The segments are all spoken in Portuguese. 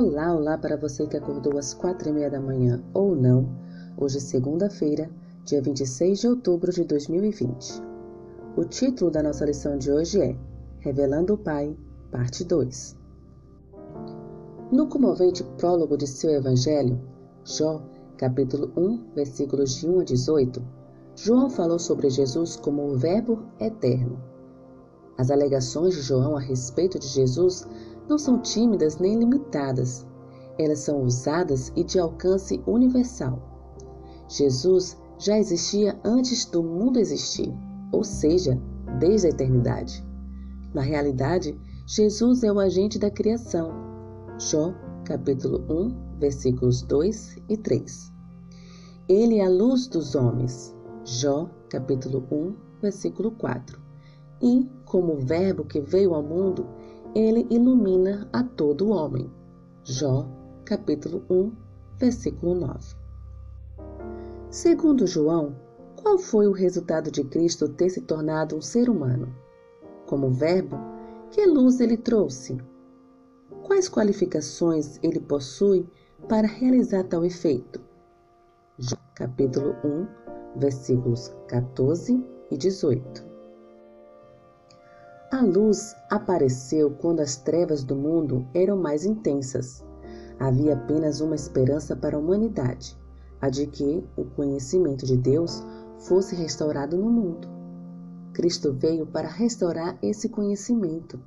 Olá, olá para você que acordou às quatro e meia da manhã ou não. Hoje é segunda-feira, dia 26 de outubro de 2020. O título da nossa lição de hoje é Revelando o Pai, parte 2. No comovente prólogo de seu evangelho, Jó, capítulo 1, versículos de 1 a 18, João falou sobre Jesus como o Verbo eterno. As alegações de João a respeito de Jesus não são tímidas nem limitadas. Elas são usadas e de alcance universal. Jesus já existia antes do mundo existir, ou seja, desde a eternidade. Na realidade, Jesus é o agente da criação. Jó, capítulo 1, versículos 2 e 3. Ele é a luz dos homens. Jó, capítulo 1, versículo 4. E, como Verbo que veio ao mundo, ele ilumina a todo homem. Jó, capítulo 1, versículo 9. Segundo João, qual foi o resultado de Cristo ter se tornado um ser humano? Como verbo, que luz ele trouxe? Quais qualificações ele possui para realizar tal efeito? Jó, capítulo 1, versículos 14 e 18. A luz apareceu quando as trevas do mundo eram mais intensas. Havia apenas uma esperança para a humanidade, a de que o conhecimento de Deus fosse restaurado no mundo. Cristo veio para restaurar esse conhecimento.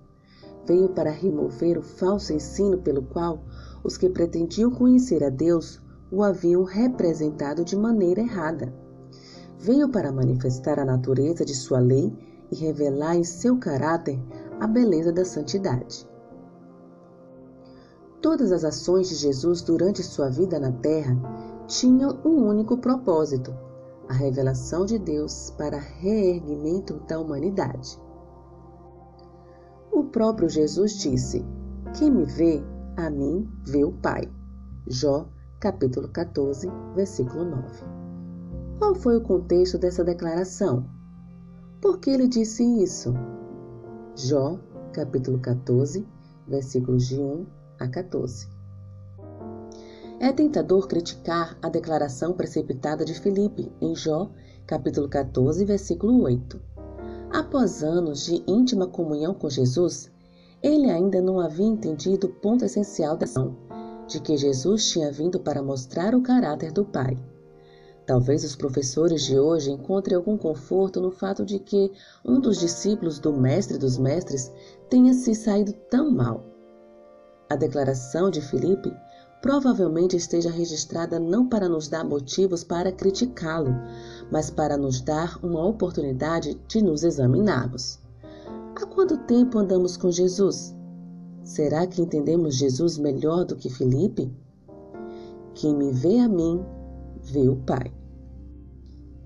Veio para remover o falso ensino pelo qual os que pretendiam conhecer a Deus o haviam representado de maneira errada. Veio para manifestar a natureza de sua lei e revelar em seu caráter a beleza da santidade. Todas as ações de Jesus durante sua vida na terra tinham um único propósito: a revelação de Deus para reerguimento da humanidade. O próprio Jesus disse: Quem me vê, a mim vê o Pai. Jó, capítulo 14, versículo 9. Qual foi o contexto dessa declaração? Por que ele disse isso? Jó, capítulo 14, versículos de 1 a 14. É tentador criticar a declaração precipitada de Filipe em Jó, capítulo 14, versículo 8. Após anos de íntima comunhão com Jesus, ele ainda não havia entendido o ponto essencial da ação, de que Jesus tinha vindo para mostrar o caráter do Pai. Talvez os professores de hoje encontrem algum conforto no fato de que um dos discípulos do Mestre dos Mestres tenha se saído tão mal. A declaração de Filipe provavelmente esteja registrada não para nos dar motivos para criticá-lo, mas para nos dar uma oportunidade de nos examinarmos. Há quanto tempo andamos com Jesus? Será que entendemos Jesus melhor do que Filipe? Quem me vê a mim, vê o Pai.